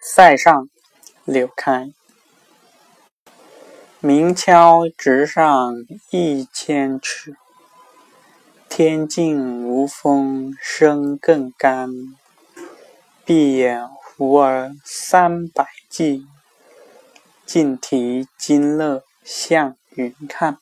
塞上柳开。鸣敲直上一千尺，天净无风声更干。闭眼胡儿三百计，尽提金勒向云看。